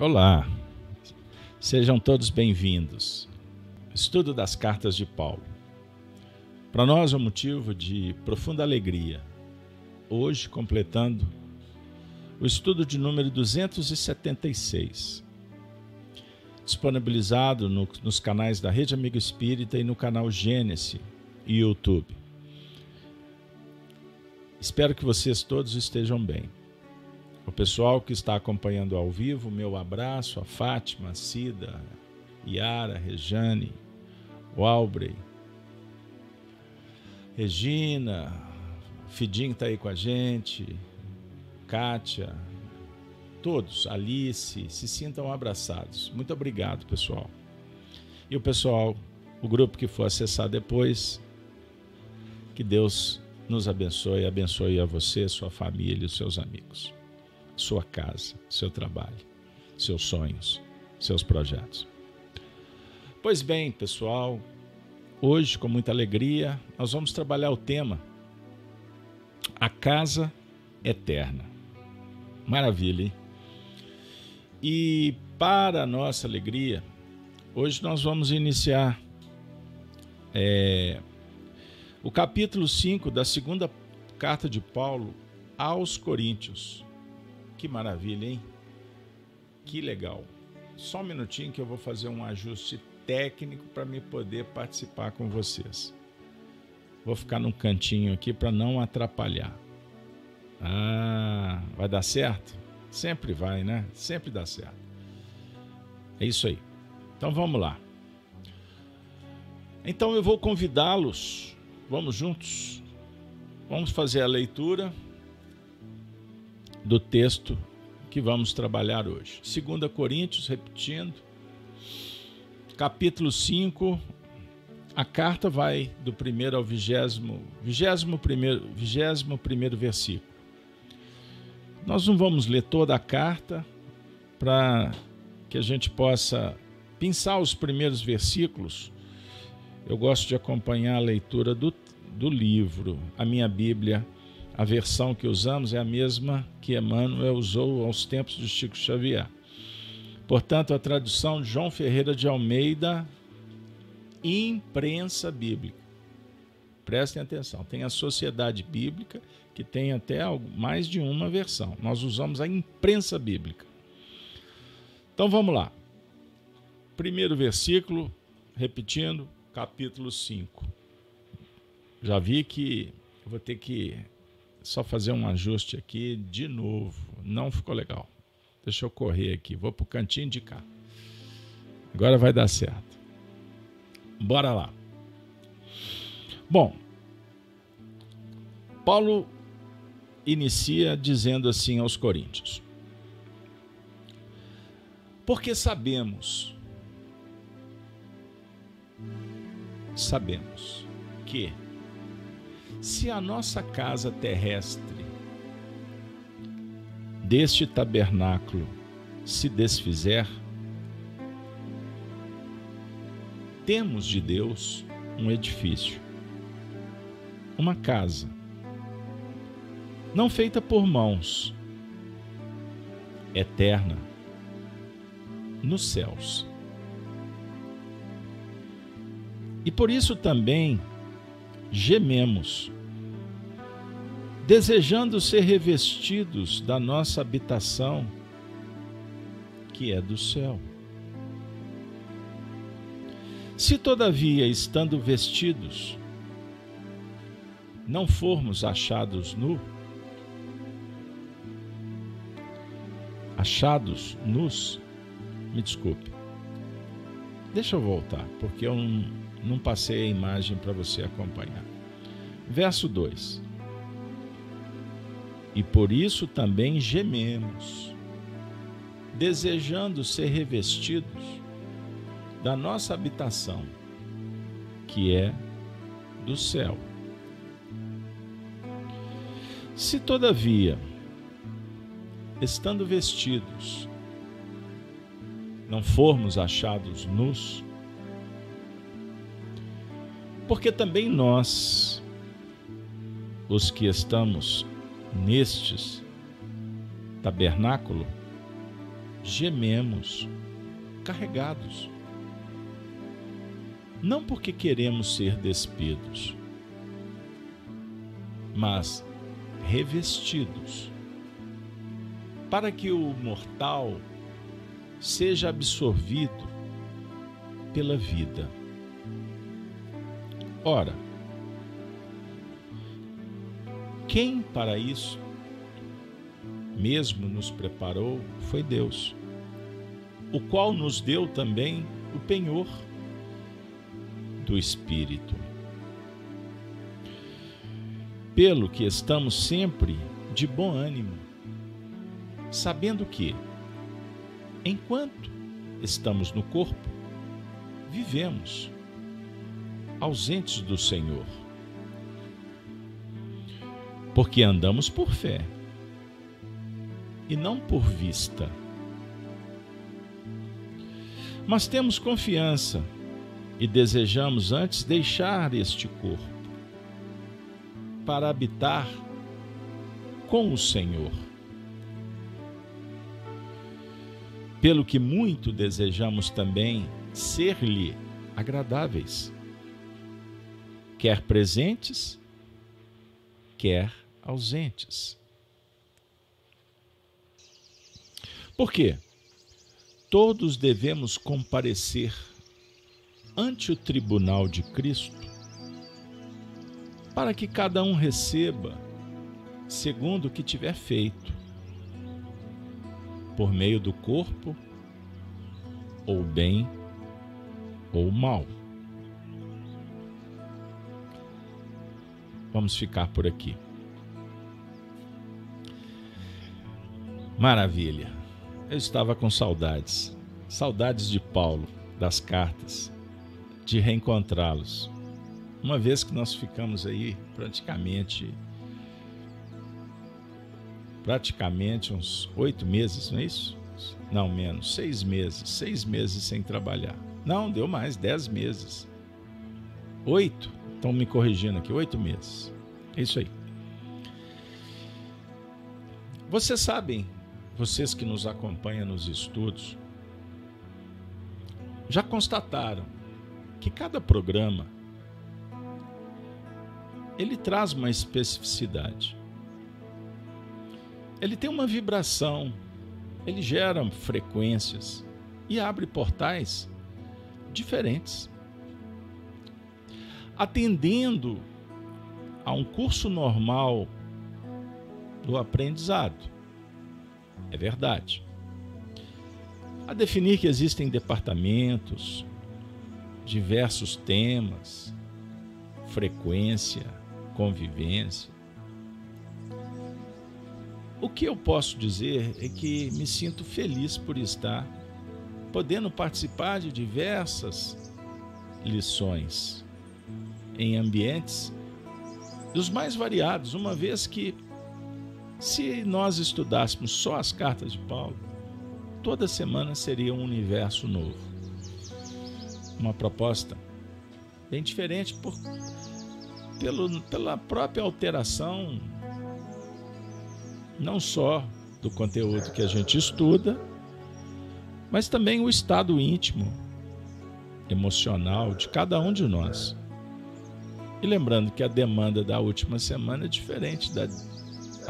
Olá, sejam todos bem-vindos. Estudo das cartas de Paulo. Para nós é um motivo de profunda alegria. Hoje, completando o estudo de número 276, disponibilizado no, nos canais da Rede Amigo Espírita e no canal Gênesis e YouTube. Espero que vocês todos estejam bem. O pessoal que está acompanhando ao vivo, meu abraço a Fátima, a Cida, Yara, Rejane, Walbrey, Regina, Fidim está aí com a gente, Kátia, todos, Alice, se sintam abraçados. Muito obrigado, pessoal. E o pessoal, o grupo que for acessar depois, que Deus nos abençoe, abençoe a você, sua família e os seus amigos sua casa, seu trabalho, seus sonhos, seus projetos. Pois bem, pessoal, hoje, com muita alegria, nós vamos trabalhar o tema A Casa Eterna. Maravilha, hein? E para nossa alegria, hoje nós vamos iniciar é, o capítulo 5 da segunda carta de Paulo aos Coríntios. Que maravilha, hein? Que legal. Só um minutinho que eu vou fazer um ajuste técnico para me poder participar com vocês. Vou ficar num cantinho aqui para não atrapalhar. Ah, vai dar certo? Sempre vai, né? Sempre dá certo. É isso aí. Então vamos lá. Então eu vou convidá-los. Vamos juntos. Vamos fazer a leitura do texto que vamos trabalhar hoje. 2 Coríntios, repetindo, capítulo 5, a carta vai do primeiro ao vigésimo, vigésimo primeiro, vigésimo primeiro versículo. Nós não vamos ler toda a carta para que a gente possa pensar os primeiros versículos. Eu gosto de acompanhar a leitura do, do livro, a minha Bíblia a versão que usamos é a mesma que Emmanuel usou aos tempos de Chico Xavier. Portanto, a tradução de João Ferreira de Almeida, imprensa bíblica. Prestem atenção, tem a Sociedade Bíblica, que tem até mais de uma versão. Nós usamos a imprensa bíblica. Então vamos lá. Primeiro versículo, repetindo, capítulo 5. Já vi que vou ter que só fazer um ajuste aqui de novo. Não ficou legal. Deixa eu correr aqui. Vou para o cantinho de cá. Agora vai dar certo. Bora lá. Bom, Paulo inicia dizendo assim aos Coríntios: Porque sabemos, sabemos que se a nossa casa terrestre deste tabernáculo se desfizer, temos de Deus um edifício, uma casa, não feita por mãos, eterna, nos céus. E por isso também gememos, desejando ser revestidos da nossa habitação, que é do céu. Se, todavia, estando vestidos, não formos achados nu, achados nus, me desculpe. Deixa eu voltar, porque eu não, não passei a imagem para você acompanhar. Verso 2: E por isso também gememos, desejando ser revestidos da nossa habitação, que é do céu. Se todavia, estando vestidos, não formos achados nus, porque também nós, os que estamos nestes tabernáculo, gememos carregados. Não porque queremos ser despidos, mas revestidos, para que o mortal seja absorvido pela vida. Ora, quem para isso mesmo nos preparou foi Deus, o qual nos deu também o penhor do Espírito. Pelo que estamos sempre de bom ânimo, sabendo que, enquanto estamos no corpo, vivemos ausentes do Senhor. Porque andamos por fé e não por vista. Mas temos confiança e desejamos antes deixar este corpo para habitar com o Senhor. Pelo que muito desejamos também ser-lhe agradáveis, quer presentes, quer ausentes. Por quê? Todos devemos comparecer ante o tribunal de Cristo para que cada um receba segundo o que tiver feito, por meio do corpo, ou bem ou mal. Vamos ficar por aqui. Maravilha. Eu estava com saudades, saudades de Paulo, das cartas, de reencontrá-los. Uma vez que nós ficamos aí praticamente praticamente uns oito meses, não é isso? Não, menos, seis meses, seis meses sem trabalhar. Não, deu mais, dez meses. Oito, estão me corrigindo aqui, oito meses. É isso aí. Vocês sabem, vocês que nos acompanham nos estudos, já constataram que cada programa ele traz uma especificidade. Ele tem uma vibração, ele gera frequências e abre portais diferentes. Atendendo a um curso normal do aprendizado. É verdade. A definir que existem departamentos, diversos temas, frequência, convivência. O que eu posso dizer é que me sinto feliz por estar podendo participar de diversas lições em ambientes dos mais variados, uma vez que se nós estudássemos só as cartas de Paulo, toda semana seria um universo novo. Uma proposta bem diferente por, pelo, pela própria alteração, não só do conteúdo que a gente estuda, mas também o estado íntimo, emocional de cada um de nós. E lembrando que a demanda da última semana é diferente da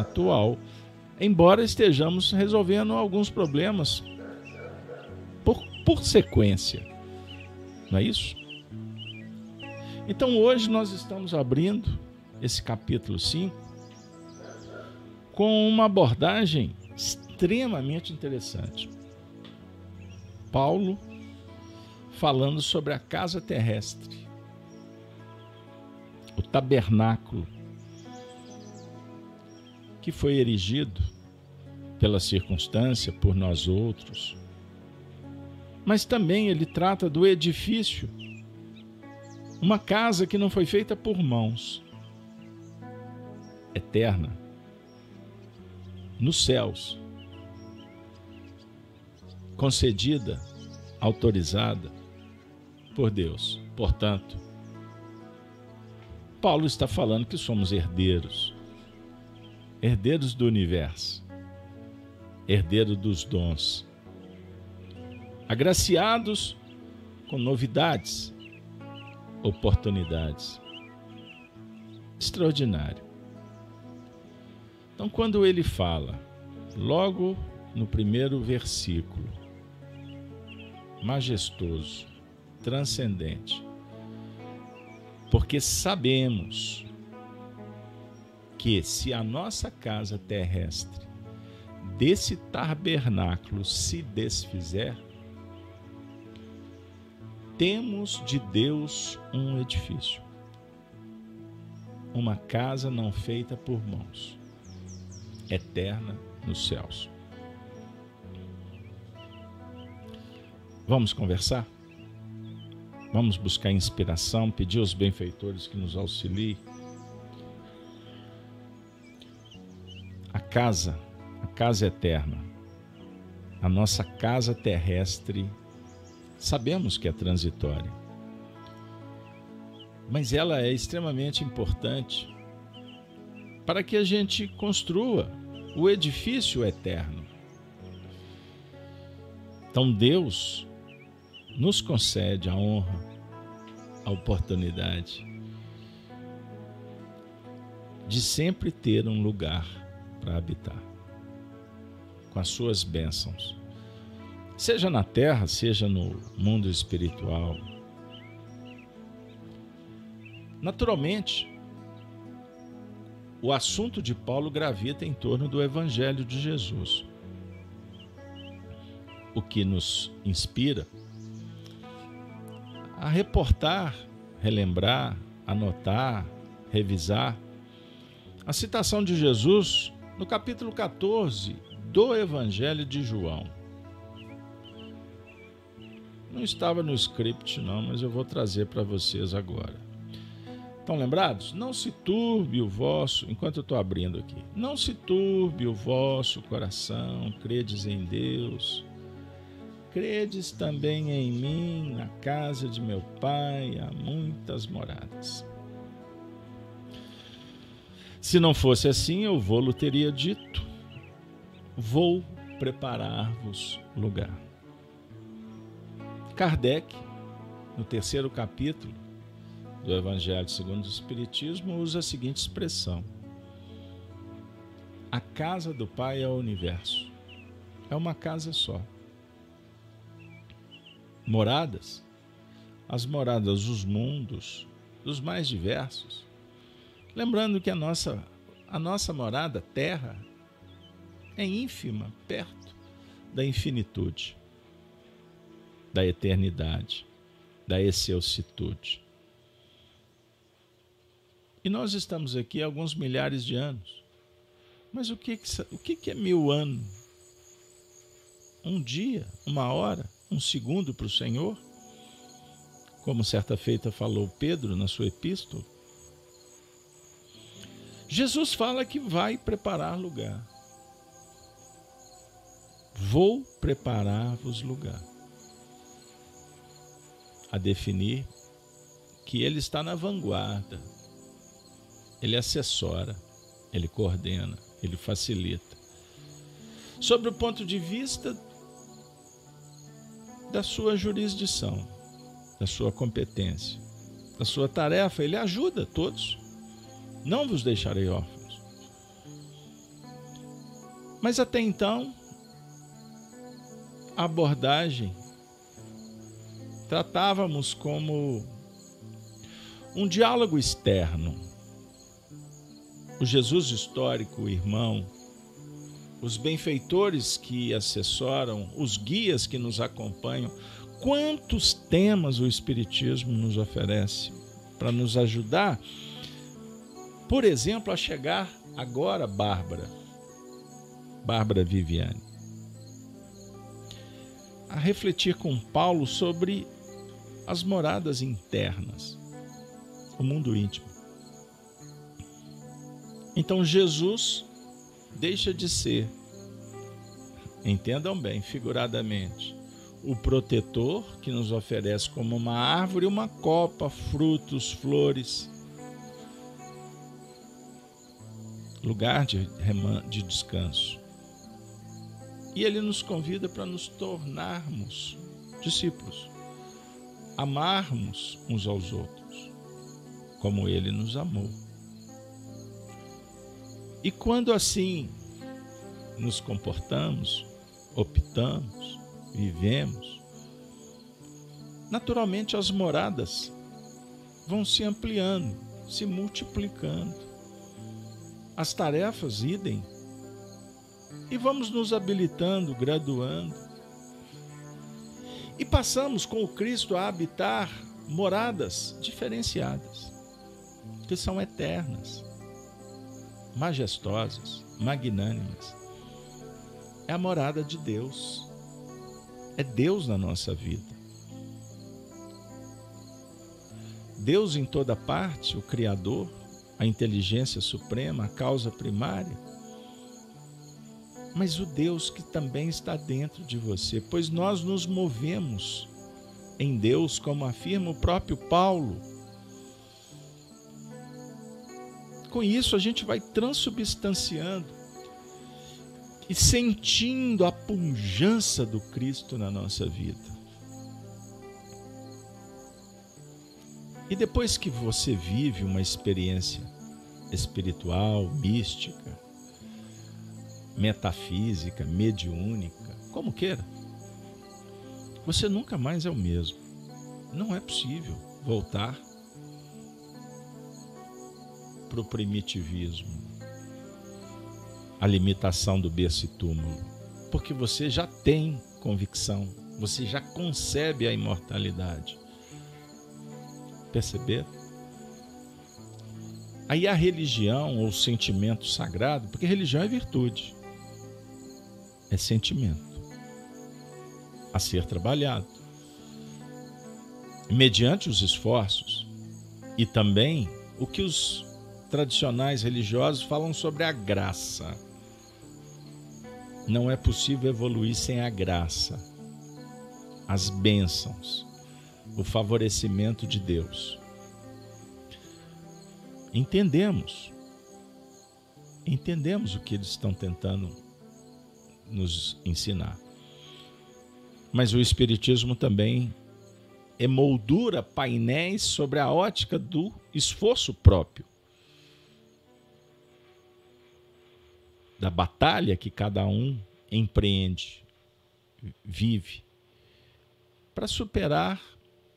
atual, embora estejamos resolvendo alguns problemas por, por sequência. Não é isso? Então hoje nós estamos abrindo esse capítulo 5 com uma abordagem extremamente interessante. Paulo falando sobre a casa terrestre, o tabernáculo que foi erigido pela circunstância, por nós outros. Mas também ele trata do edifício, uma casa que não foi feita por mãos, eterna, nos céus, concedida, autorizada por Deus. Portanto, Paulo está falando que somos herdeiros herdeiros do universo, herdeiro dos dons, agraciados com novidades, oportunidades. Extraordinário. Então, quando ele fala, logo no primeiro versículo, majestoso, transcendente, porque sabemos que se a nossa casa terrestre desse tabernáculo se desfizer, temos de Deus um edifício, uma casa não feita por mãos, eterna nos céus. Vamos conversar? Vamos buscar inspiração, pedir aos benfeitores que nos auxiliem. Casa, a casa eterna, a nossa casa terrestre, sabemos que é transitória, mas ela é extremamente importante para que a gente construa o edifício eterno. Então Deus nos concede a honra, a oportunidade de sempre ter um lugar para habitar, com as suas bênçãos, seja na terra, seja no mundo espiritual. Naturalmente, o assunto de Paulo gravita em torno do Evangelho de Jesus. O que nos inspira a reportar, relembrar, anotar, revisar a citação de Jesus no capítulo 14 do Evangelho de João. Não estava no script, não, mas eu vou trazer para vocês agora. Estão lembrados? Não se turbe o vosso, enquanto eu estou abrindo aqui, não se turbe o vosso coração, credes em Deus, Credes também em mim, na casa de meu pai há muitas moradas. Se não fosse assim, eu vou-lo teria dito: Vou preparar-vos lugar. Kardec, no terceiro capítulo do Evangelho segundo o Espiritismo, usa a seguinte expressão: A casa do Pai é o universo. É uma casa só moradas, as moradas dos mundos, dos mais diversos. Lembrando que a nossa, a nossa morada, terra, é ínfima perto da infinitude, da eternidade, da excelsitude. E nós estamos aqui há alguns milhares de anos. Mas o que, o que é mil anos? Um dia, uma hora? um segundo para o Senhor, como certa feita falou Pedro na sua epístola. Jesus fala que vai preparar lugar. Vou preparar-vos lugar. A definir que ele está na vanguarda, ele assessora, ele coordena, ele facilita. Sobre o ponto de vista da sua jurisdição, da sua competência, da sua tarefa. Ele ajuda todos. Não vos deixarei órfãos. Mas até então, a abordagem tratávamos como um diálogo externo. O Jesus histórico, o irmão, os benfeitores que assessoram, os guias que nos acompanham, quantos temas o Espiritismo nos oferece para nos ajudar, por exemplo, a chegar agora, Bárbara, Bárbara Viviane, a refletir com Paulo sobre as moradas internas, o mundo íntimo. Então, Jesus deixa de ser, entendam bem, figuradamente, o protetor que nos oferece como uma árvore, uma copa, frutos, flores, lugar de, de descanso. E ele nos convida para nos tornarmos discípulos, amarmos uns aos outros, como ele nos amou. E quando assim nos comportamos, optamos, vivemos, naturalmente as moradas vão se ampliando, se multiplicando. As tarefas idem. E vamos nos habilitando, graduando. E passamos com o Cristo a habitar moradas diferenciadas, que são eternas, majestosas, magnânimas. É a morada de Deus. É Deus na nossa vida. Deus em toda parte, o Criador, a inteligência suprema, a causa primária, mas o Deus que também está dentro de você, pois nós nos movemos em Deus, como afirma o próprio Paulo. Com isso, a gente vai transubstanciando e sentindo a pujança do Cristo na nossa vida. E depois que você vive uma experiência espiritual, mística, metafísica, mediúnica, como queira, você nunca mais é o mesmo. Não é possível voltar para o primitivismo, a limitação do berço e túmulo, porque você já tem convicção, você já concebe a imortalidade. Perceber? Aí a religião ou sentimento sagrado, porque religião é virtude, é sentimento a ser trabalhado. Mediante os esforços e também o que os tradicionais religiosos falam sobre a graça. Não é possível evoluir sem a graça, as bênçãos o favorecimento de Deus. Entendemos, entendemos o que eles estão tentando nos ensinar. Mas o Espiritismo também emoldura painéis sobre a ótica do esforço próprio, da batalha que cada um empreende, vive, para superar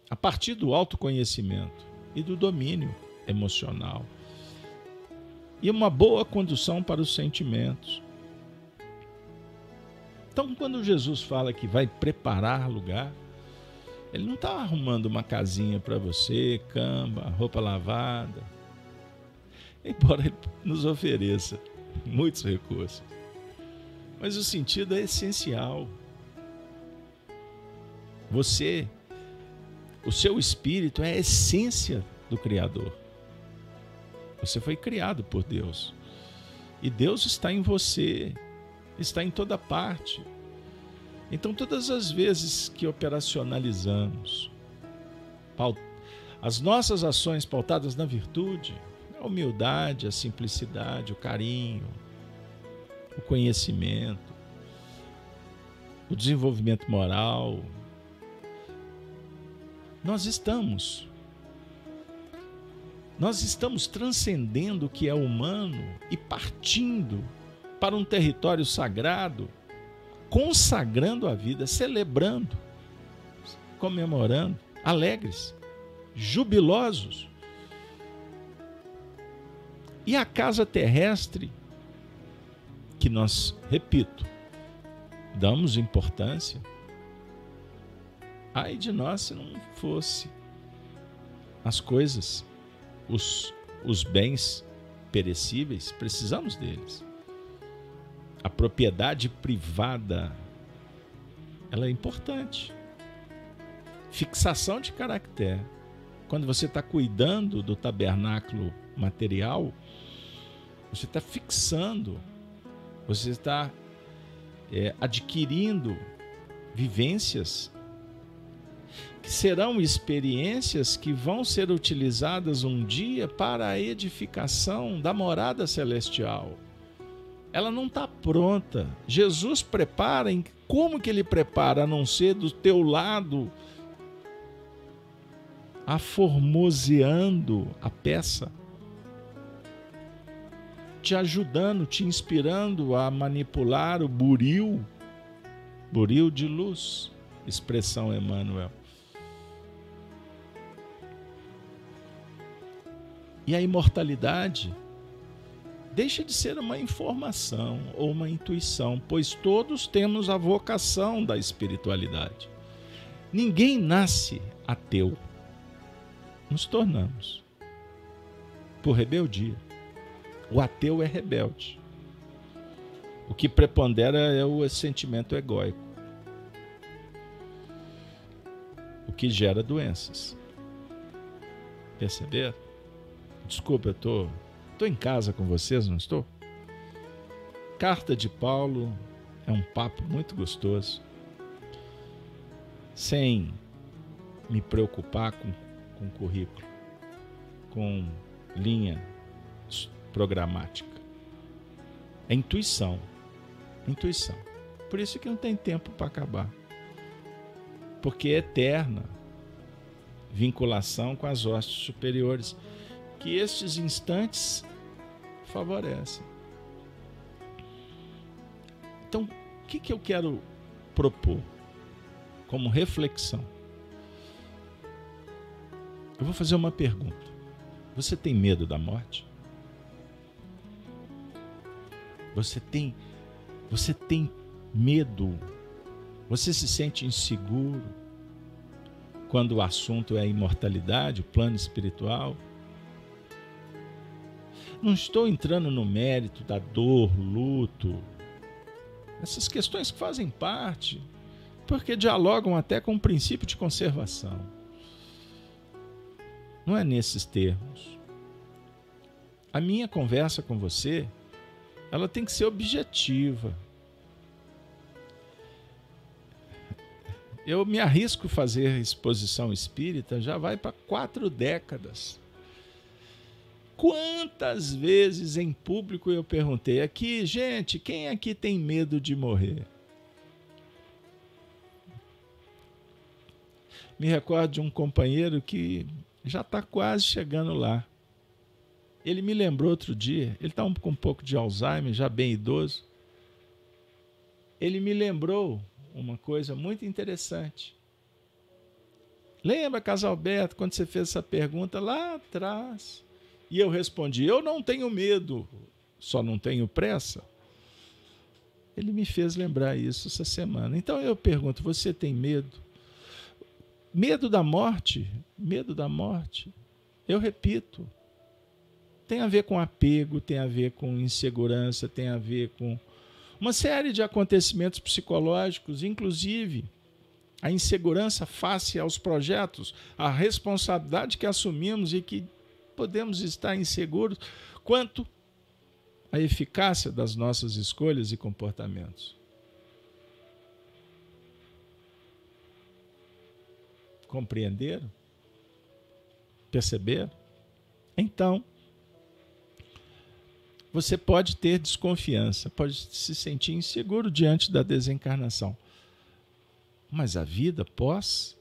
a partir do autoconhecimento e do domínio emocional. E uma boa condução para os sentimentos. Então, quando Jesus fala que vai preparar lugar, ele não está arrumando uma casinha para você, cama, roupa lavada. Embora ele nos ofereça muitos recursos. Mas o sentido é essencial. Você o seu espírito é a essência do Criador. Você foi criado por Deus. E Deus está em você, está em toda parte. Então, todas as vezes que operacionalizamos as nossas ações pautadas na virtude, a humildade, a simplicidade, o carinho, o conhecimento, o desenvolvimento moral, nós estamos. Nós estamos transcendendo o que é humano e partindo para um território sagrado, consagrando a vida, celebrando, comemorando, alegres, jubilosos. E a casa terrestre, que nós, repito, damos importância, Ai de nós se não fosse as coisas, os, os bens perecíveis, precisamos deles. A propriedade privada, ela é importante. Fixação de caractere. Quando você está cuidando do tabernáculo material, você está fixando, você está é, adquirindo vivências serão experiências que vão ser utilizadas um dia para a edificação da morada celestial. ela não está pronta. Jesus prepara, em como que ele prepara, a não ser do teu lado, aformoseando a peça, te ajudando, te inspirando a manipular o buril, buril de luz, expressão Emmanuel. E a imortalidade deixa de ser uma informação ou uma intuição, pois todos temos a vocação da espiritualidade. Ninguém nasce ateu. Nos tornamos por rebeldia. O ateu é rebelde. O que prepondera é o sentimento egóico. O que gera doenças. Perceber? Desculpa, eu estou Estou em casa com vocês, não estou? Carta de Paulo é um papo muito gostoso, sem me preocupar com, com currículo, com linha programática. É intuição. Intuição. Por isso que não tem tempo para acabar. Porque é eterna vinculação com as hostes superiores que estes instantes favorecem. Então, o que, que eu quero propor como reflexão? Eu vou fazer uma pergunta. Você tem medo da morte? Você tem você tem medo? Você se sente inseguro quando o assunto é a imortalidade, o plano espiritual? Não estou entrando no mérito da dor, luto, essas questões que fazem parte, porque dialogam até com o princípio de conservação. Não é nesses termos. A minha conversa com você, ela tem que ser objetiva. Eu me arrisco fazer exposição espírita já vai para quatro décadas. Quantas vezes em público eu perguntei aqui, gente, quem aqui tem medo de morrer? Me recordo de um companheiro que já está quase chegando lá. Ele me lembrou outro dia, ele está com um pouco de Alzheimer, já bem idoso. Ele me lembrou uma coisa muito interessante. Lembra, Casalberto, quando você fez essa pergunta lá atrás? E eu respondi: Eu não tenho medo, só não tenho pressa. Ele me fez lembrar isso essa semana. Então eu pergunto: Você tem medo? Medo da morte? Medo da morte. Eu repito, tem a ver com apego, tem a ver com insegurança, tem a ver com uma série de acontecimentos psicológicos, inclusive a insegurança face aos projetos, a responsabilidade que assumimos e que podemos estar inseguros quanto à eficácia das nossas escolhas e comportamentos. Compreenderam? Perceberam? Então, você pode ter desconfiança, pode se sentir inseguro diante da desencarnação. Mas a vida pós,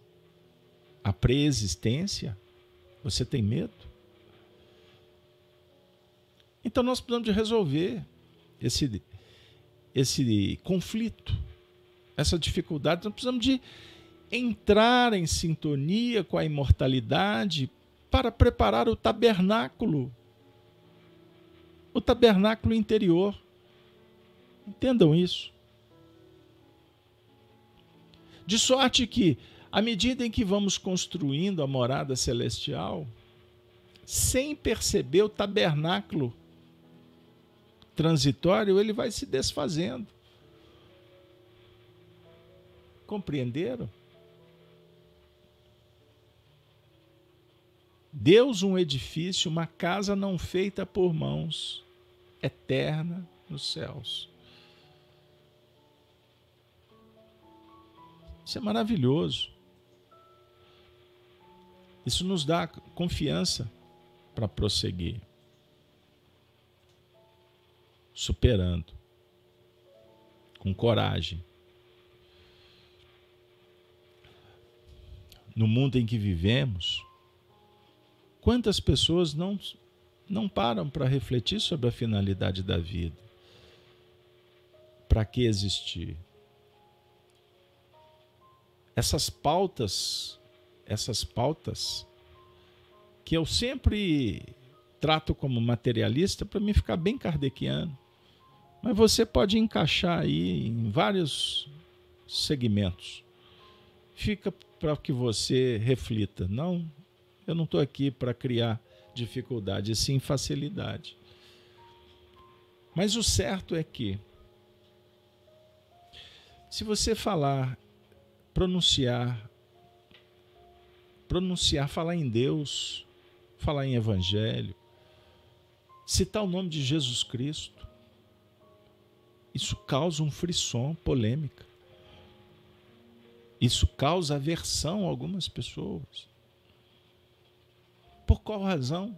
a preexistência, você tem medo? Então nós precisamos de resolver esse, esse conflito, essa dificuldade. Nós precisamos de entrar em sintonia com a imortalidade para preparar o tabernáculo, o tabernáculo interior. Entendam isso. De sorte que, à medida em que vamos construindo a morada celestial, sem perceber o tabernáculo transitório, ele vai se desfazendo. Compreenderam? Deus, um edifício, uma casa não feita por mãos, eterna nos céus. Isso é maravilhoso. Isso nos dá confiança para prosseguir superando com coragem. No mundo em que vivemos, quantas pessoas não, não param para refletir sobre a finalidade da vida? Para que existir? Essas pautas, essas pautas que eu sempre trato como materialista para me ficar bem kardeciano. Mas você pode encaixar aí em vários segmentos. Fica para que você reflita. Não, eu não estou aqui para criar dificuldade, sim facilidade. Mas o certo é que, se você falar, pronunciar, pronunciar, falar em Deus, falar em Evangelho, citar o nome de Jesus Cristo, isso causa um frisson, polêmica. Isso causa aversão a algumas pessoas. Por qual razão?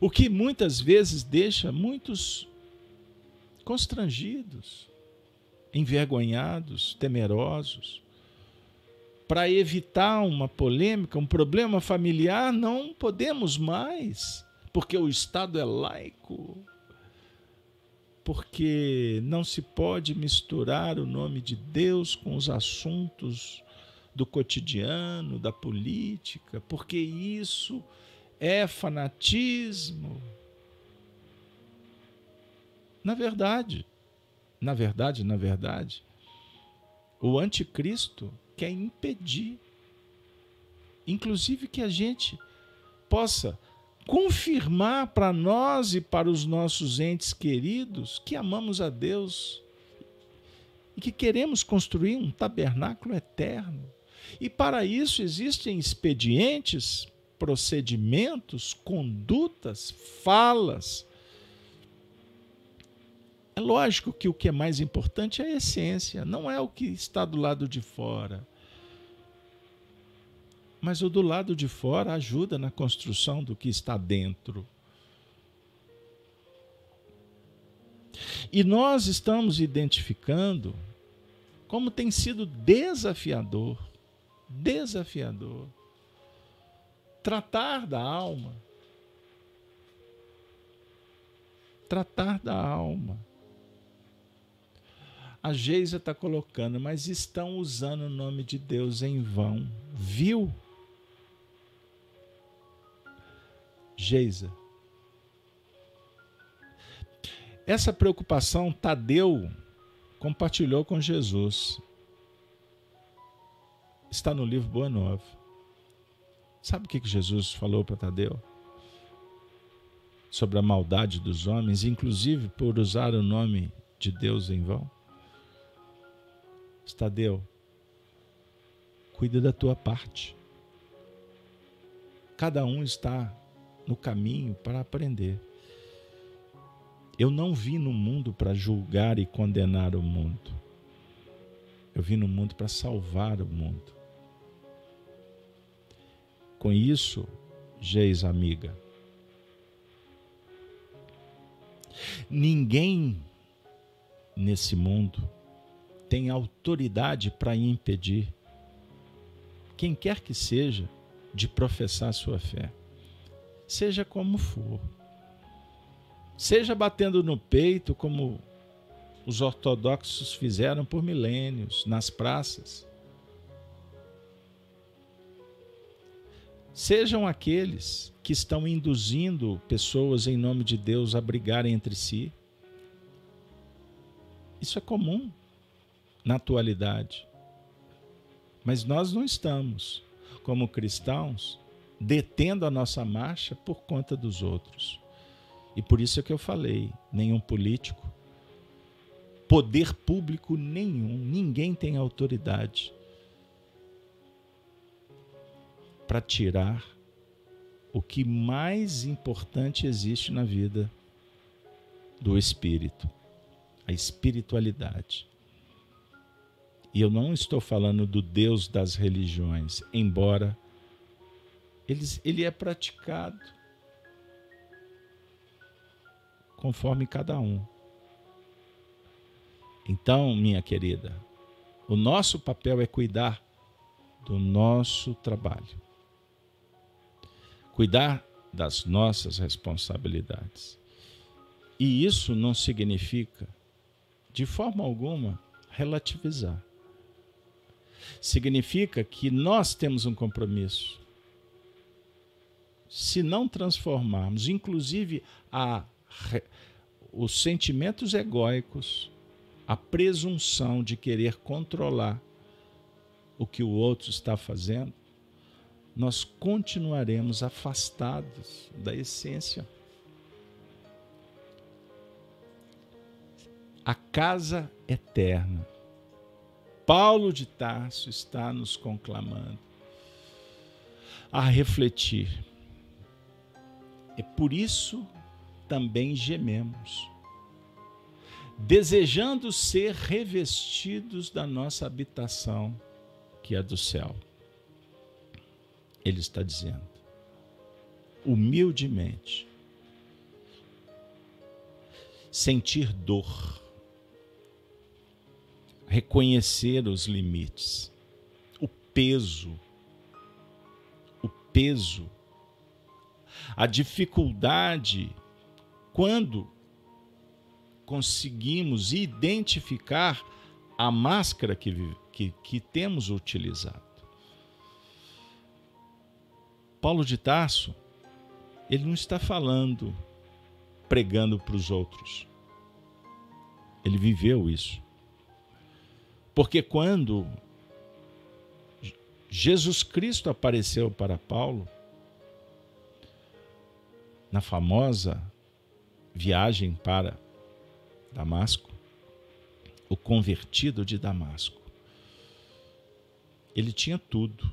O que muitas vezes deixa muitos constrangidos, envergonhados, temerosos. Para evitar uma polêmica, um problema familiar, não podemos mais, porque o Estado é laico porque não se pode misturar o nome de Deus com os assuntos do cotidiano, da política, porque isso é fanatismo. Na verdade, na verdade, na verdade, o anticristo quer impedir, inclusive que a gente possa confirmar para nós e para os nossos entes queridos que amamos a Deus e que queremos construir um tabernáculo eterno. E para isso existem expedientes, procedimentos, condutas, falas. É lógico que o que é mais importante é a essência, não é o que está do lado de fora mas o do lado de fora ajuda na construção do que está dentro. E nós estamos identificando como tem sido desafiador, desafiador, tratar da alma, tratar da alma. A Geisa está colocando, mas estão usando o nome de Deus em vão. Viu? Geisa. Essa preocupação Tadeu compartilhou com Jesus. Está no livro Boa Nova. Sabe o que Jesus falou para Tadeu? Sobre a maldade dos homens, inclusive por usar o nome de Deus em vão? Tadeu, cuida da tua parte. Cada um está no caminho para aprender. Eu não vim no mundo para julgar e condenar o mundo. Eu vim no mundo para salvar o mundo. Com isso, Geis amiga, ninguém nesse mundo tem autoridade para impedir quem quer que seja de professar sua fé seja como for. Seja batendo no peito, como os ortodoxos fizeram por milênios nas praças. Sejam aqueles que estão induzindo pessoas em nome de Deus a brigarem entre si. Isso é comum na atualidade. Mas nós não estamos, como cristãos, detendo a nossa marcha por conta dos outros. E por isso é que eu falei: nenhum político, poder público nenhum, ninguém tem autoridade para tirar o que mais importante existe na vida do espírito, a espiritualidade. E eu não estou falando do Deus das religiões, embora ele, ele é praticado conforme cada um. Então, minha querida, o nosso papel é cuidar do nosso trabalho, cuidar das nossas responsabilidades. E isso não significa, de forma alguma, relativizar. Significa que nós temos um compromisso. Se não transformarmos, inclusive, a, os sentimentos egóicos, a presunção de querer controlar o que o outro está fazendo, nós continuaremos afastados da essência. A casa eterna. Paulo de Tarso está nos conclamando a refletir. É por isso também gememos desejando ser revestidos da nossa habitação, que é do céu. Ele está dizendo, humildemente, sentir dor, reconhecer os limites, o peso, o peso, a dificuldade quando conseguimos identificar a máscara que, que, que temos utilizado. Paulo de Tarso, ele não está falando, pregando para os outros. Ele viveu isso. Porque quando Jesus Cristo apareceu para Paulo, na famosa viagem para Damasco, o convertido de Damasco. Ele tinha tudo.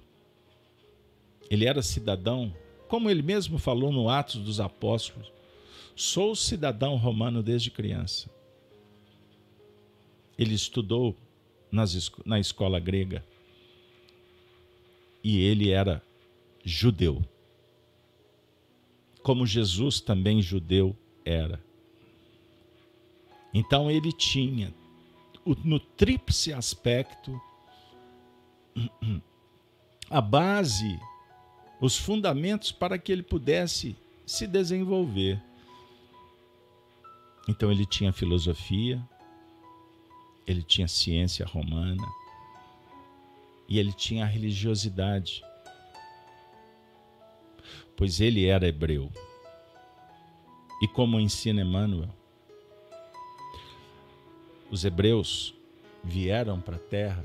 Ele era cidadão, como ele mesmo falou no Atos dos Apóstolos: sou cidadão romano desde criança. Ele estudou nas, na escola grega e ele era judeu. Como Jesus também judeu era. Então ele tinha no tríplice aspecto a base, os fundamentos para que ele pudesse se desenvolver. Então ele tinha filosofia, ele tinha ciência romana e ele tinha a religiosidade, pois ele era hebreu. E como ensina Emmanuel, os hebreus vieram para a Terra,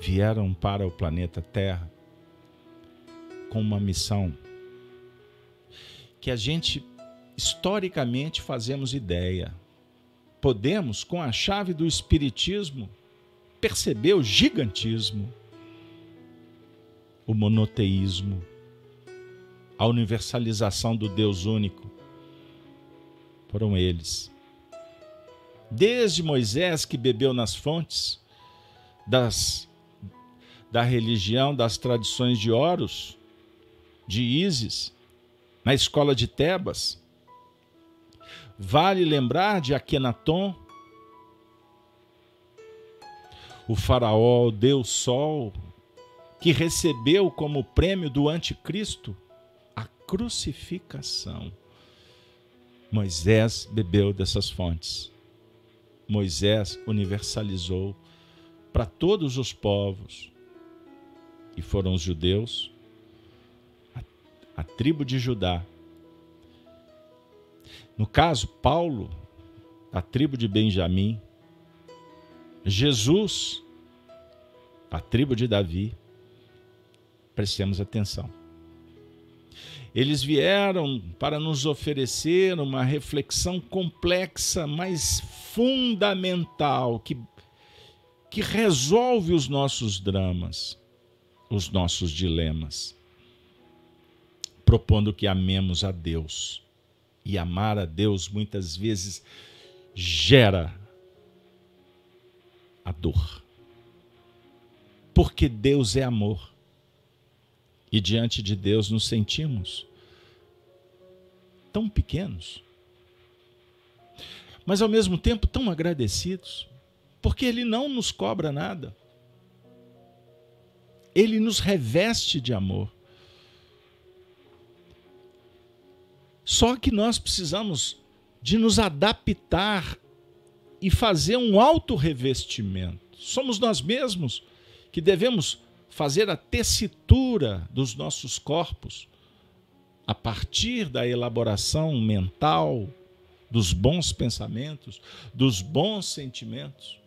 vieram para o planeta Terra com uma missão que a gente historicamente fazemos ideia. Podemos, com a chave do Espiritismo, perceber o gigantismo, o monoteísmo, a universalização do Deus único. Foram eles desde Moisés que bebeu nas fontes das, da religião, das tradições de Horus, de Ísis, na escola de Tebas. Vale lembrar de Akenaton, o faraó, o deus sol, que recebeu como prêmio do anticristo a crucificação. Moisés bebeu dessas fontes. Moisés universalizou para todos os povos, e foram os judeus, a, a tribo de Judá. No caso, Paulo, a tribo de Benjamim, Jesus, a tribo de Davi. Prestemos atenção. Eles vieram para nos oferecer uma reflexão complexa, mas fundamental, que, que resolve os nossos dramas, os nossos dilemas, propondo que amemos a Deus. E amar a Deus muitas vezes gera a dor. Porque Deus é amor. E diante de Deus nos sentimos tão pequenos. mas ao mesmo tempo tão agradecidos, porque Ele não nos cobra nada. Ele nos reveste de amor. Só que nós precisamos de nos adaptar e fazer um auto-revestimento. Somos nós mesmos que devemos fazer a tessitura dos nossos corpos a partir da elaboração mental, dos bons pensamentos, dos bons sentimentos.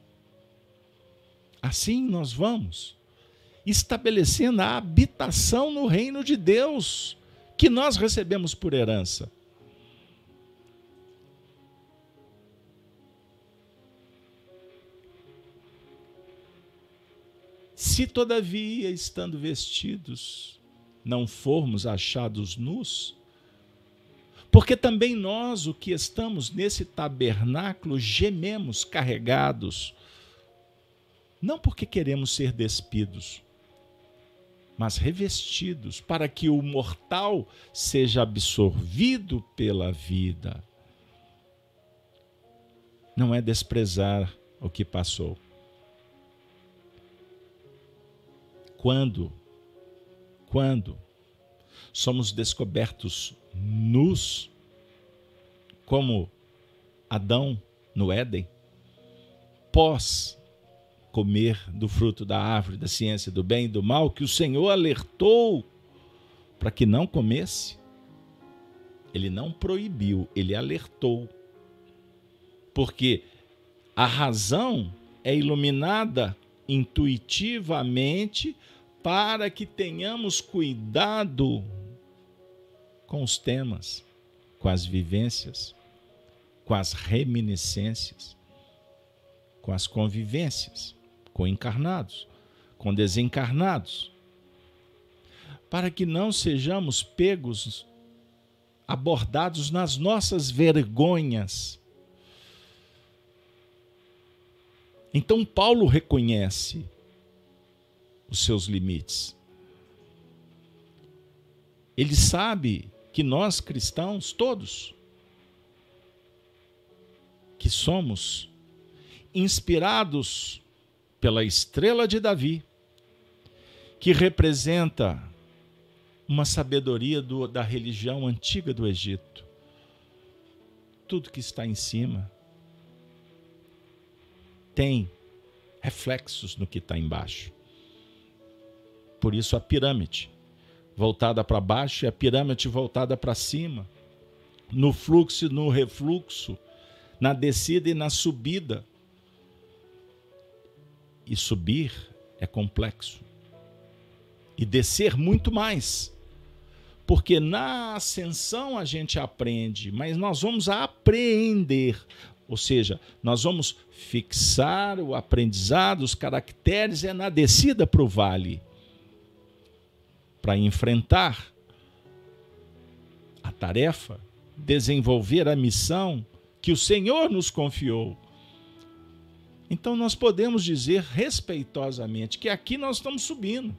Assim nós vamos estabelecendo a habitação no reino de Deus que nós recebemos por herança. Se todavia, estando vestidos, não formos achados nus, porque também nós, o que estamos nesse tabernáculo, gememos carregados, não porque queremos ser despidos, mas revestidos, para que o mortal seja absorvido pela vida. Não é desprezar o que passou. Quando, quando somos descobertos nus, como Adão no Éden, pós comer do fruto da árvore da ciência do bem e do mal, que o Senhor alertou para que não comesse. Ele não proibiu, ele alertou. Porque a razão é iluminada intuitivamente para que tenhamos cuidado com os temas, com as vivências, com as reminiscências, com as convivências com encarnados, com desencarnados, para que não sejamos pegos, abordados nas nossas vergonhas. Então, Paulo reconhece os seus limites. Ele sabe que nós cristãos, todos, que somos inspirados pela estrela de Davi, que representa uma sabedoria do, da religião antiga do Egito. Tudo que está em cima tem reflexos no que está embaixo. Por isso a pirâmide voltada para baixo e a pirâmide voltada para cima, no fluxo e no refluxo, na descida e na subida e subir é complexo. E descer muito mais. Porque na ascensão a gente aprende, mas nós vamos apreender. Ou seja, nós vamos fixar o aprendizado, os caracteres, é na descida para o vale. Para enfrentar a tarefa, desenvolver a missão que o Senhor nos confiou. Então nós podemos dizer respeitosamente que aqui nós estamos subindo.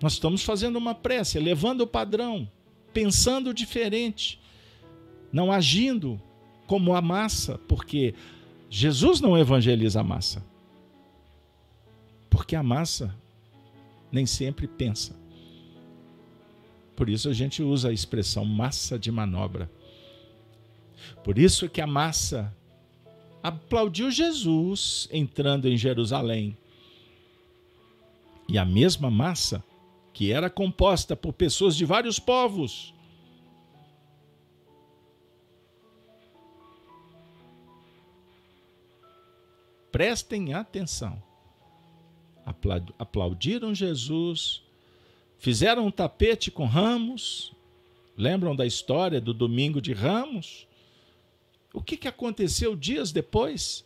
Nós estamos fazendo uma prece, elevando o padrão, pensando diferente, não agindo como a massa, porque Jesus não evangeliza a massa. Porque a massa nem sempre pensa. Por isso a gente usa a expressão massa de manobra. Por isso que a massa aplaudiu Jesus entrando em Jerusalém. E a mesma massa, que era composta por pessoas de vários povos, prestem atenção. Aplaudiram Jesus, fizeram um tapete com ramos. Lembram da história do domingo de ramos? O que, que aconteceu dias depois?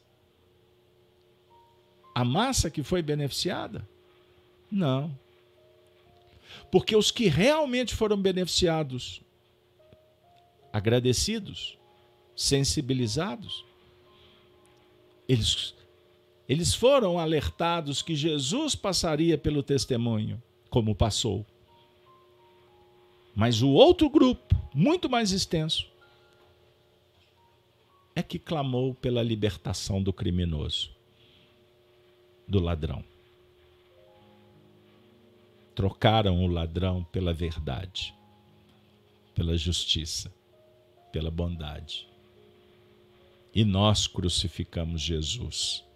A massa que foi beneficiada? Não. Porque os que realmente foram beneficiados, agradecidos, sensibilizados, eles, eles foram alertados que Jesus passaria pelo testemunho, como passou. Mas o outro grupo, muito mais extenso, é que clamou pela libertação do criminoso, do ladrão. Trocaram o ladrão pela verdade, pela justiça, pela bondade. E nós crucificamos Jesus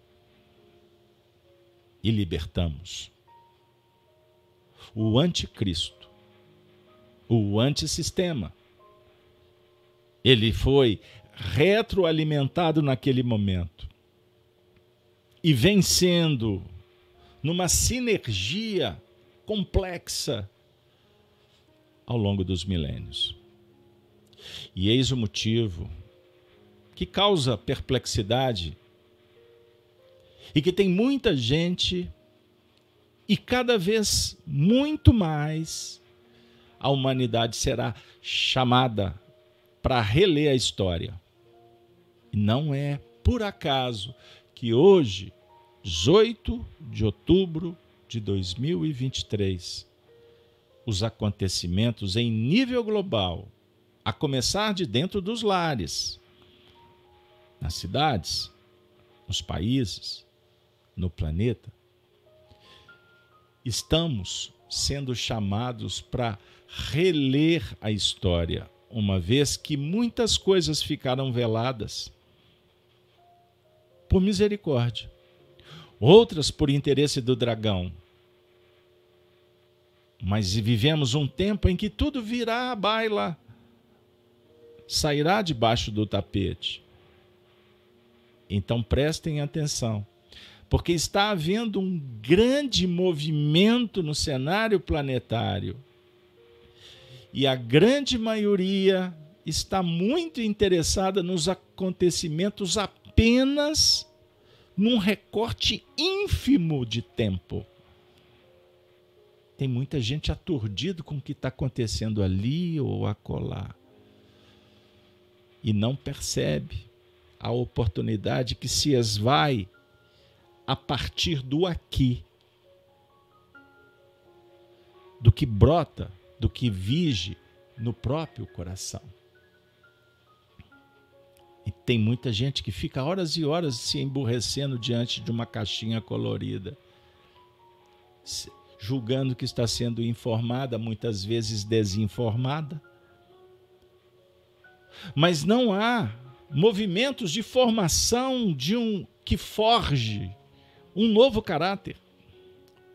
e libertamos o anticristo, o antissistema. Ele foi retroalimentado naquele momento e vem sendo numa sinergia complexa ao longo dos milênios. E eis o motivo que causa perplexidade e que tem muita gente e cada vez muito mais a humanidade será chamada para reler a história. E não é por acaso que hoje, 18 de outubro de 2023, os acontecimentos em nível global, a começar de dentro dos lares, nas cidades, nos países, no planeta, estamos sendo chamados para reler a história, uma vez que muitas coisas ficaram veladas por misericórdia, outras por interesse do dragão. Mas vivemos um tempo em que tudo virá à baila, sairá debaixo do tapete. Então prestem atenção porque está havendo um grande movimento no cenário planetário. E a grande maioria está muito interessada nos acontecimentos apenas num recorte ínfimo de tempo. Tem muita gente aturdido com o que está acontecendo ali ou acolá. E não percebe a oportunidade que se esvai a partir do aqui, do que brota, do que vige no próprio coração. E tem muita gente que fica horas e horas se emburrecendo diante de uma caixinha colorida, julgando que está sendo informada, muitas vezes desinformada. Mas não há movimentos de formação de um que forge um novo caráter.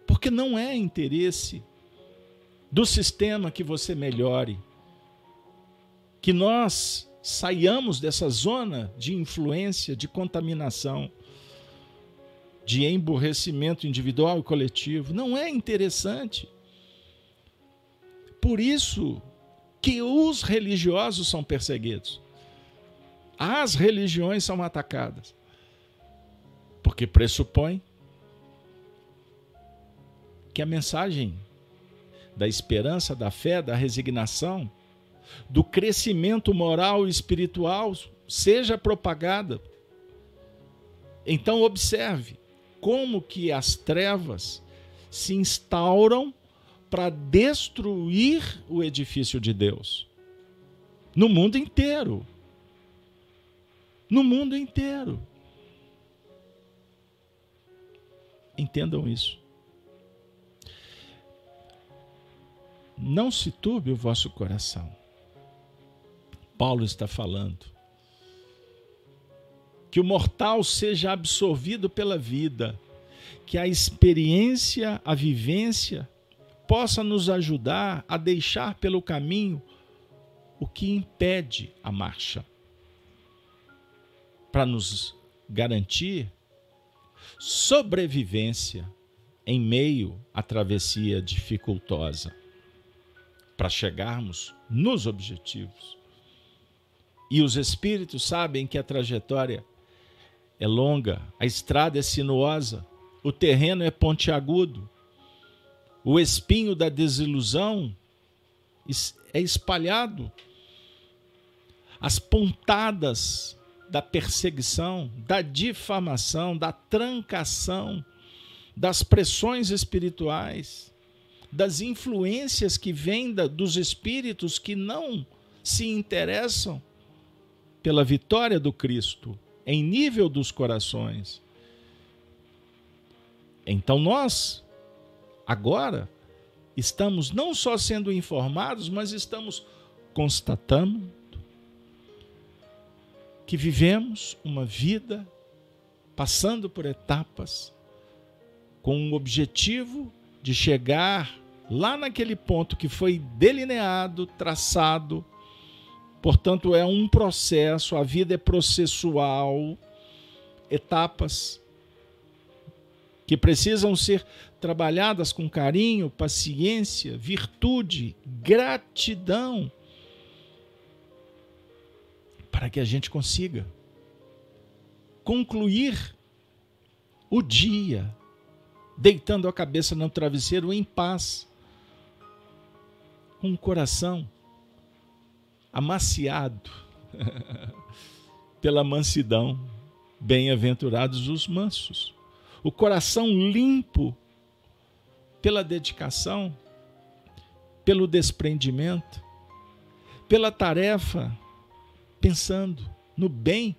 Porque não é interesse do sistema que você melhore, que nós saiamos dessa zona de influência, de contaminação, de emburrecimento individual e coletivo. Não é interessante. Por isso que os religiosos são perseguidos. As religiões são atacadas. Porque pressupõe que a mensagem da esperança, da fé, da resignação, do crescimento moral e espiritual seja propagada. Então observe como que as trevas se instauram para destruir o edifício de Deus. No mundo inteiro. No mundo inteiro. Entendam isso. Não se turbe o vosso coração. Paulo está falando. Que o mortal seja absorvido pela vida, que a experiência, a vivência, possa nos ajudar a deixar pelo caminho o que impede a marcha, para nos garantir sobrevivência em meio à travessia dificultosa para chegarmos nos objetivos. E os espíritos sabem que a trajetória é longa, a estrada é sinuosa, o terreno é pontiagudo, o espinho da desilusão é espalhado, as pontadas da perseguição, da difamação, da trancação, das pressões espirituais das influências que vêm da, dos espíritos que não se interessam pela vitória do Cristo em nível dos corações. Então nós, agora, estamos não só sendo informados, mas estamos constatando que vivemos uma vida passando por etapas com o objetivo de chegar lá naquele ponto que foi delineado, traçado. Portanto, é um processo, a vida é processual, etapas que precisam ser trabalhadas com carinho, paciência, virtude, gratidão, para que a gente consiga concluir o dia deitando a cabeça no travesseiro em paz, com o coração amaciado pela mansidão. Bem-aventurados os mansos o coração limpo pela dedicação, pelo desprendimento, pela tarefa, pensando no bem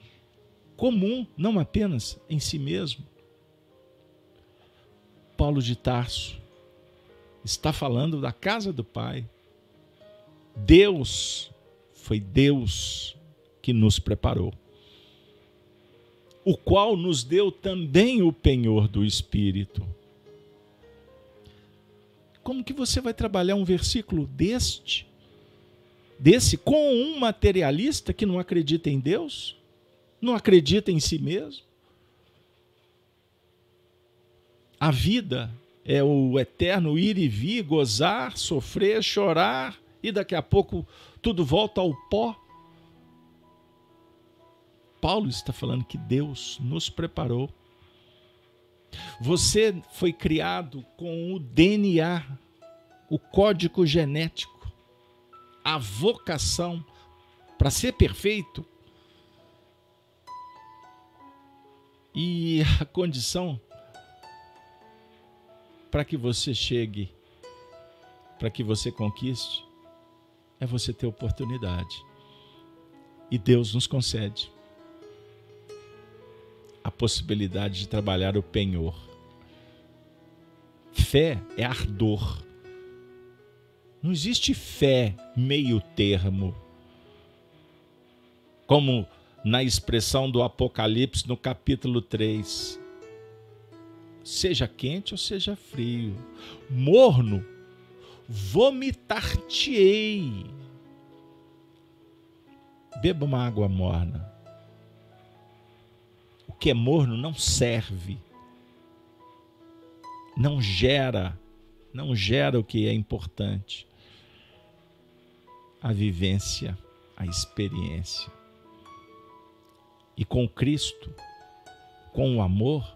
comum, não apenas em si mesmo. Paulo de Tarso está falando da casa do Pai. Deus, foi Deus que nos preparou o qual nos deu também o penhor do Espírito. Como que você vai trabalhar um versículo deste, desse, com um materialista que não acredita em Deus, não acredita em si mesmo? A vida é o eterno ir e vir, gozar, sofrer, chorar e daqui a pouco tudo volta ao pó. Paulo está falando que Deus nos preparou. Você foi criado com o DNA, o código genético, a vocação para ser perfeito e a condição para que você chegue, para que você conquiste, é você ter oportunidade. E Deus nos concede a possibilidade de trabalhar o penhor. Fé é ardor. Não existe fé meio termo. Como na expressão do Apocalipse no capítulo 3. Seja quente ou seja frio, morno, vomitar-te-ei. Beba uma água morna que é morno não serve, não gera, não gera o que é importante. A vivência, a experiência. E com Cristo, com o amor,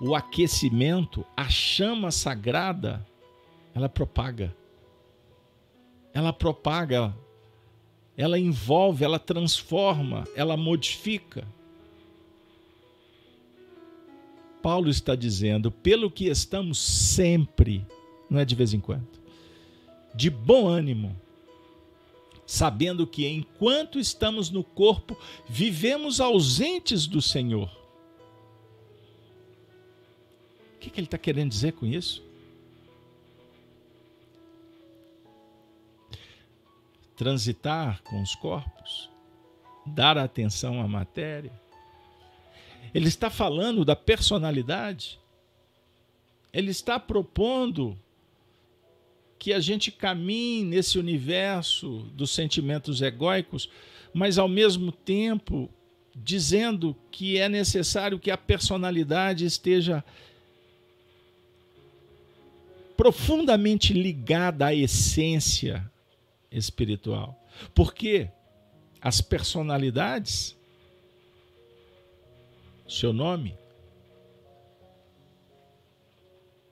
o aquecimento, a chama sagrada, ela propaga. Ela propaga, ela envolve, ela transforma, ela modifica. Paulo está dizendo, pelo que estamos sempre, não é de vez em quando, de bom ânimo, sabendo que enquanto estamos no corpo, vivemos ausentes do Senhor. O que, ele está querendo dizer com isso? Transitar com os corpos, dar atenção à matéria, ele está falando da personalidade. Ele está propondo que a gente caminhe nesse universo dos sentimentos egóicos, mas ao mesmo tempo dizendo que é necessário que a personalidade esteja profundamente ligada à essência espiritual. Porque as personalidades seu nome,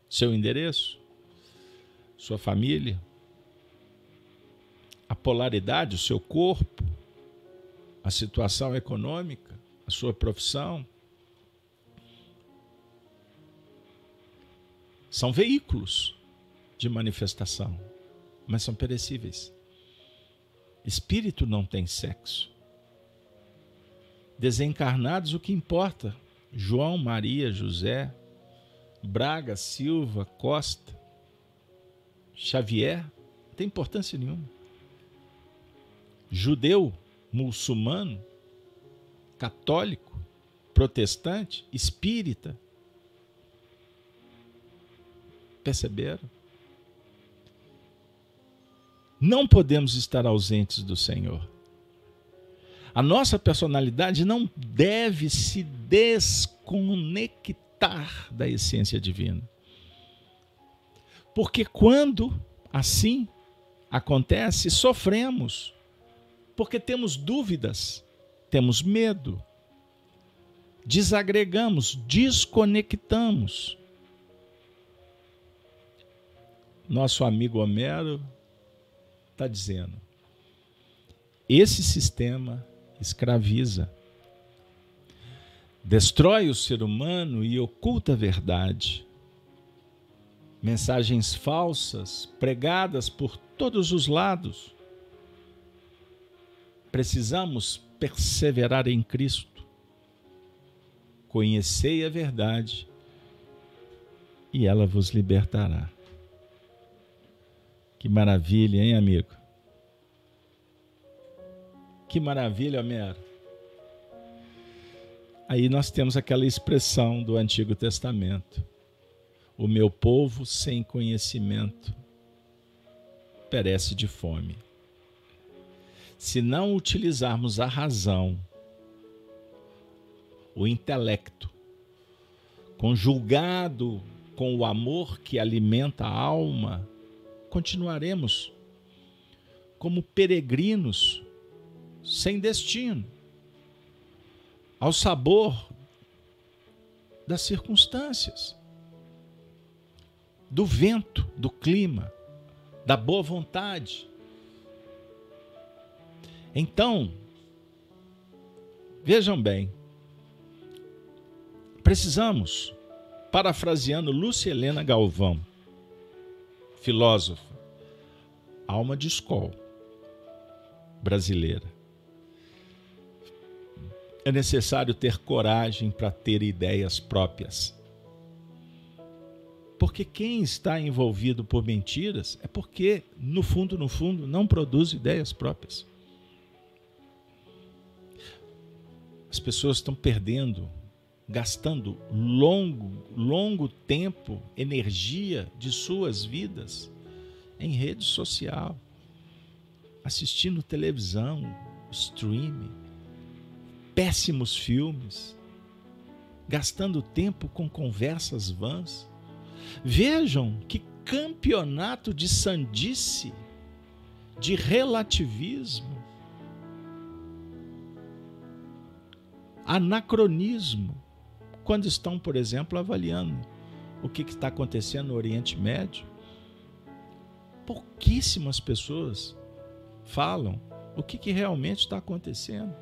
seu endereço, sua família, a polaridade, o seu corpo, a situação econômica, a sua profissão. São veículos de manifestação, mas são perecíveis. Espírito não tem sexo. Desencarnados, o que importa? João, Maria, José, Braga, Silva, Costa, Xavier, não tem importância nenhuma. Judeu, muçulmano, católico, protestante, espírita. Perceberam? Não podemos estar ausentes do Senhor. A nossa personalidade não deve se desconectar da essência divina. Porque quando assim acontece, sofremos, porque temos dúvidas, temos medo, desagregamos, desconectamos. Nosso amigo Homero está dizendo: esse sistema escraviza, destrói o ser humano e oculta a verdade. Mensagens falsas pregadas por todos os lados. Precisamos perseverar em Cristo. Conhecei a verdade e ela vos libertará. Que maravilha, hein, amigo? Que maravilha, Homero. Aí nós temos aquela expressão do Antigo Testamento: O meu povo sem conhecimento perece de fome. Se não utilizarmos a razão, o intelecto, conjugado com o amor que alimenta a alma, continuaremos como peregrinos sem destino, ao sabor das circunstâncias, do vento, do clima, da boa vontade. Então, vejam bem, precisamos, parafraseando Lúcia Helena Galvão, filósofa, alma de escola brasileira. É necessário ter coragem para ter ideias próprias. Porque quem está envolvido por mentiras é porque, no fundo, no fundo, não produz ideias próprias. As pessoas estão perdendo gastando longo, longo tempo, energia de suas vidas em rede social, assistindo televisão, streaming, péssimos filmes, gastando tempo com conversas vãs. Vejam que campeonato de sandice, de relativismo, anacronismo quando estão, por exemplo, avaliando o que está acontecendo no Oriente Médio. Pouquíssimas pessoas falam o que, realmente está acontecendo.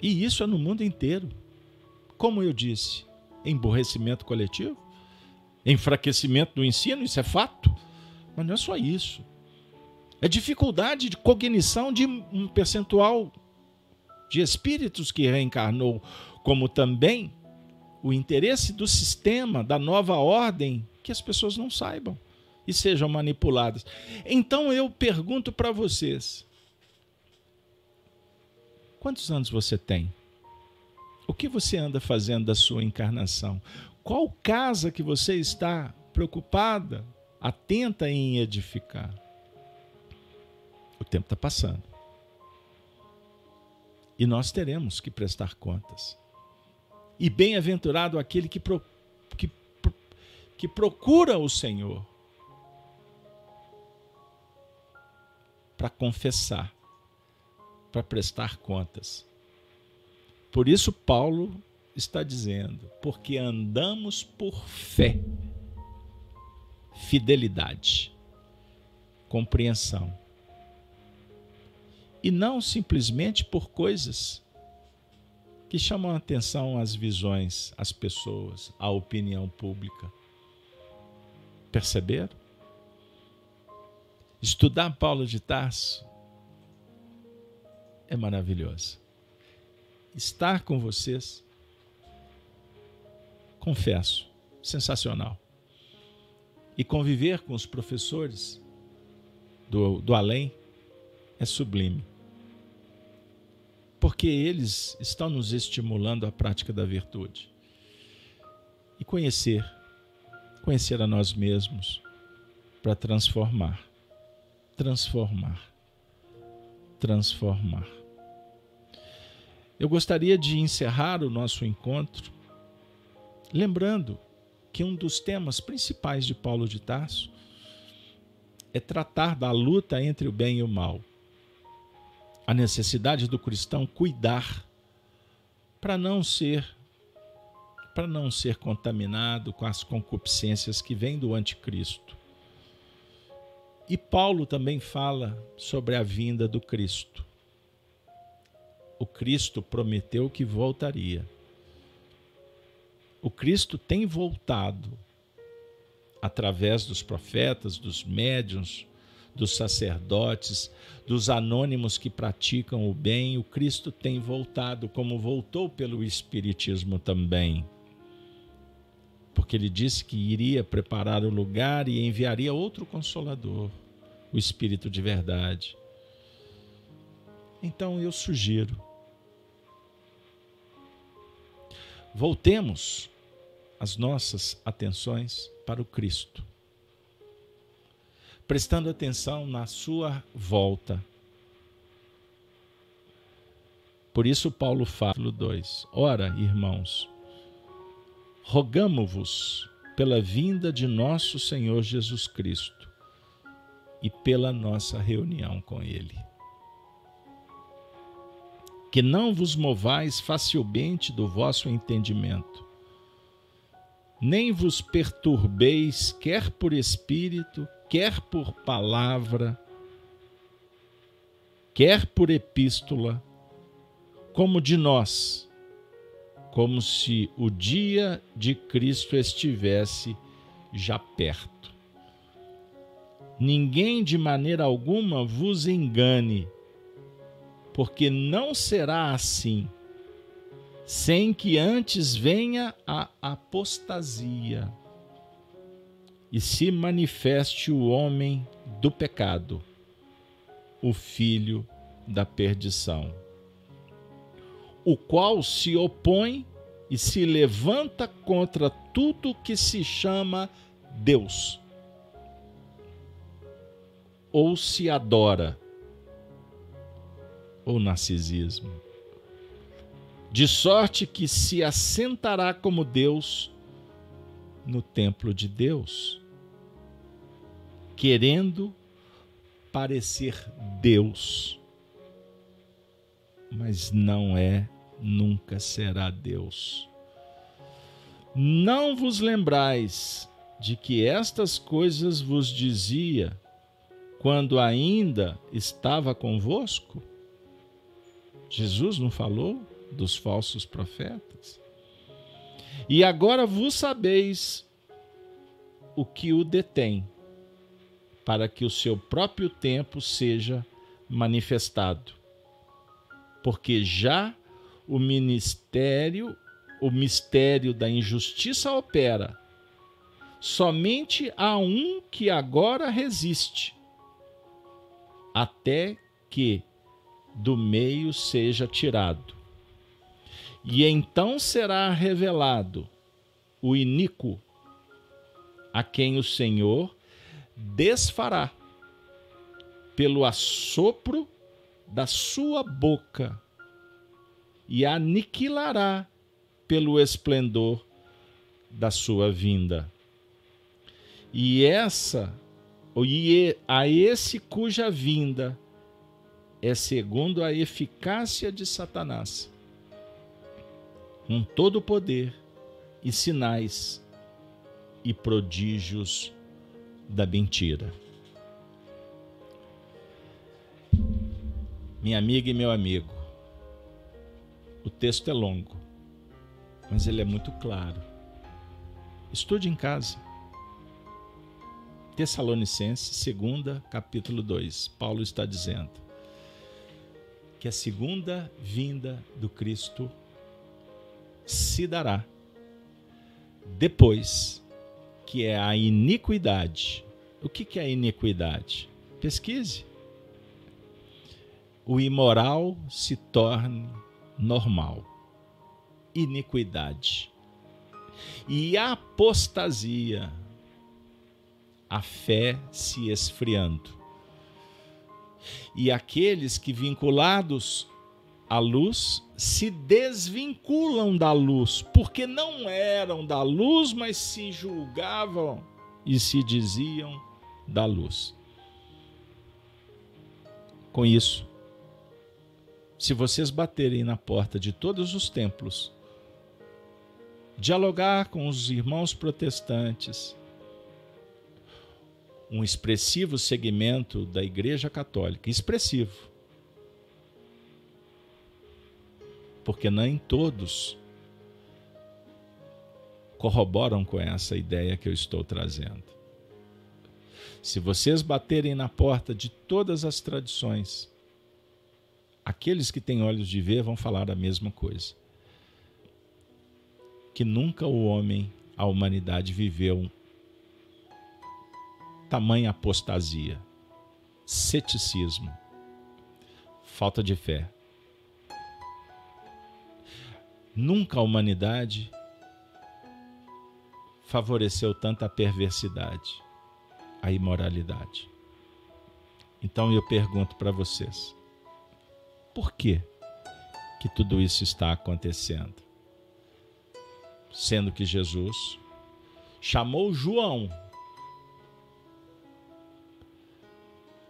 E isso é no mundo inteiro. Como eu disse, emborrecimento coletivo, enfraquecimento do ensino, isso é fato. Mas não é só isso. É dificuldade de cognição de um percentual de espíritos que reencarnou como também o interesse do sistema, da nova ordem, que as pessoas não saibam e sejam manipuladas. Então eu pergunto para vocês: quantos anos você tem? O que você anda fazendo da sua encarnação? Qual casa que você está preocupada, atenta em edificar? O tempo está passando. E nós teremos que prestar contas. E bem-aventurado aquele que, pro, que, que procura o Senhor para confessar, para prestar contas. Por isso, Paulo está dizendo: porque andamos por fé, fidelidade, compreensão, e não simplesmente por coisas que chamam a atenção às visões, às pessoas, à opinião pública. Perceberam? Estudar Paulo de Tarso é maravilhoso. Estar com vocês, confesso, sensacional. E conviver com os professores do, do além é sublime. Porque eles estão nos estimulando à prática da virtude. E conhecer, conhecer a nós mesmos para transformar, transformar, transformar. Eu gostaria de encerrar o nosso encontro lembrando que um dos temas principais de Paulo de Tarso é tratar da luta entre o bem e o mal. A necessidade do cristão cuidar para não ser para não ser contaminado com as concupiscências que vêm do anticristo. E Paulo também fala sobre a vinda do Cristo. O Cristo prometeu que voltaria. O Cristo tem voltado através dos profetas, dos médiuns, dos sacerdotes, dos anônimos que praticam o bem, o Cristo tem voltado, como voltou pelo Espiritismo também. Porque ele disse que iria preparar o lugar e enviaria outro consolador, o Espírito de verdade. Então eu sugiro, voltemos as nossas atenções para o Cristo, prestando atenção na sua volta. Por isso, Paulo fala, 2: Ora, irmãos, rogamo-vos pela vinda de nosso Senhor Jesus Cristo e pela nossa reunião com Ele. Que não vos movais facilmente do vosso entendimento nem vos perturbeis, quer por espírito, quer por palavra, quer por epístola, como de nós, como se o dia de Cristo estivesse já perto. Ninguém de maneira alguma vos engane, porque não será assim sem que antes venha a apostasia e se manifeste o homem do pecado, o filho da perdição, o qual se opõe e se levanta contra tudo que se chama Deus, ou se adora, ou narcisismo. De sorte que se assentará como Deus no templo de Deus, querendo parecer Deus, mas não é, nunca será Deus. Não vos lembrais de que estas coisas vos dizia quando ainda estava convosco? Jesus não falou? dos falsos profetas. E agora vos sabeis o que o detém, para que o seu próprio tempo seja manifestado. Porque já o ministério, o mistério da injustiça opera. Somente há um que agora resiste, até que do meio seja tirado. E então será revelado o iníquo, a quem o Senhor desfará pelo assopro da sua boca e aniquilará pelo esplendor da sua vinda. E essa, e a esse cuja vinda é segundo a eficácia de Satanás com todo o poder e sinais e prodígios da mentira. Minha amiga e meu amigo, o texto é longo, mas ele é muito claro. Estude em casa. Tessalonicenses, segunda, capítulo 2. Paulo está dizendo: que a segunda vinda do Cristo se dará depois que é a iniquidade. O que é a iniquidade? Pesquise. O imoral se torne normal. Iniquidade. E apostasia, a fé se esfriando. E aqueles que vinculados à luz se desvinculam da luz, porque não eram da luz, mas se julgavam e se diziam da luz. Com isso, se vocês baterem na porta de todos os templos, dialogar com os irmãos protestantes, um expressivo segmento da Igreja Católica, expressivo, porque nem todos corroboram com essa ideia que eu estou trazendo. Se vocês baterem na porta de todas as tradições, aqueles que têm olhos de ver vão falar a mesma coisa. Que nunca o homem, a humanidade viveu tamanha apostasia, ceticismo, falta de fé. Nunca a humanidade favoreceu tanta perversidade, a imoralidade. Então eu pergunto para vocês: por que que tudo isso está acontecendo? Sendo que Jesus chamou João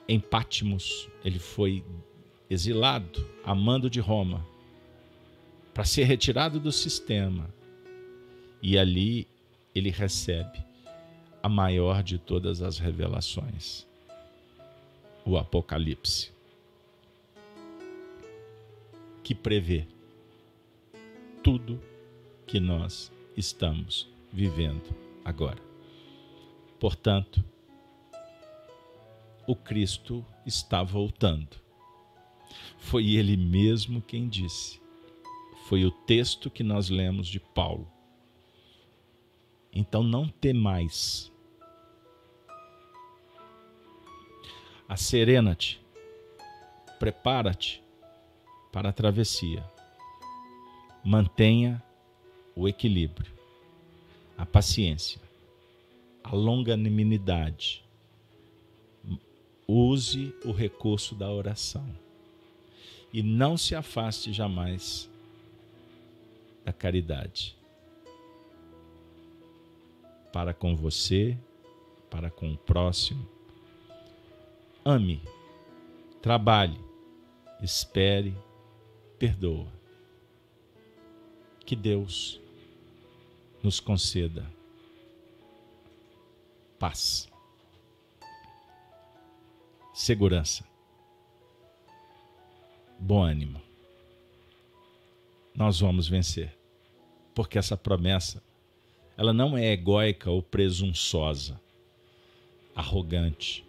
em Pátimos, ele foi exilado a mando de Roma para ser retirado do sistema. E ali ele recebe a maior de todas as revelações, o Apocalipse, que prevê tudo que nós estamos vivendo agora. Portanto, o Cristo está voltando. Foi ele mesmo quem disse foi o texto que nós lemos de Paulo. Então não temais. Acerena-te, prepara-te para a travessia. Mantenha o equilíbrio, a paciência, a longanimidade. Use o recurso da oração e não se afaste jamais da caridade para com você, para com o próximo. Ame, trabalhe, espere, perdoa. Que Deus nos conceda paz, segurança, bom ânimo nós vamos vencer. Porque essa promessa, ela não é egóica ou presunçosa, arrogante.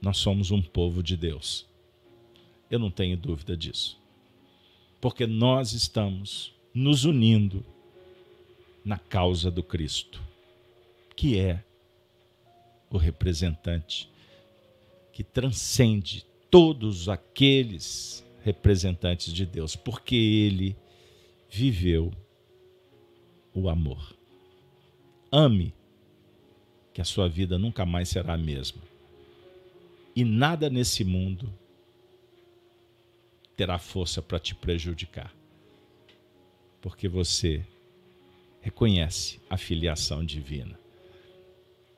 Nós somos um povo de Deus. Eu não tenho dúvida disso. Porque nós estamos nos unindo na causa do Cristo, que é o representante que transcende todos aqueles representantes de Deus, porque ele viveu o amor. Ame, que a sua vida nunca mais será a mesma. E nada nesse mundo terá força para te prejudicar, porque você reconhece a filiação divina.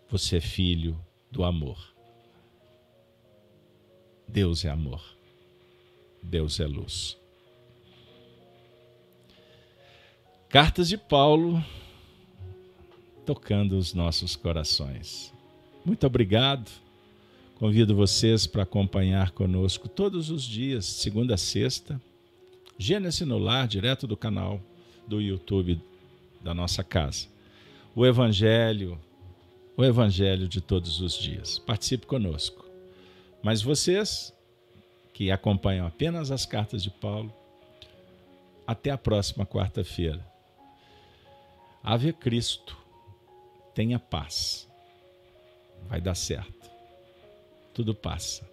Você é filho do amor. Deus é amor. Deus é luz. Cartas de Paulo tocando os nossos corações. Muito obrigado. Convido vocês para acompanhar conosco todos os dias, segunda a sexta, Gênesis no Lar, direto do canal do YouTube da nossa casa. O Evangelho, o Evangelho de todos os dias. Participe conosco. Mas vocês que acompanham apenas as cartas de Paulo. Até a próxima quarta-feira. Ave Cristo, tenha paz. Vai dar certo. Tudo passa.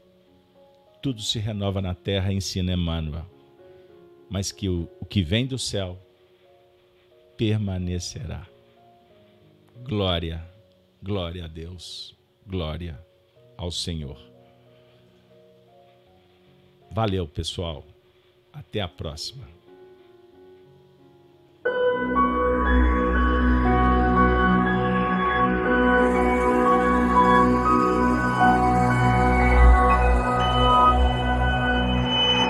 Tudo se renova na terra, ensina Emmanuel. Mas que o, o que vem do céu permanecerá. Glória, glória a Deus, glória ao Senhor. Valeu, pessoal. Até a próxima.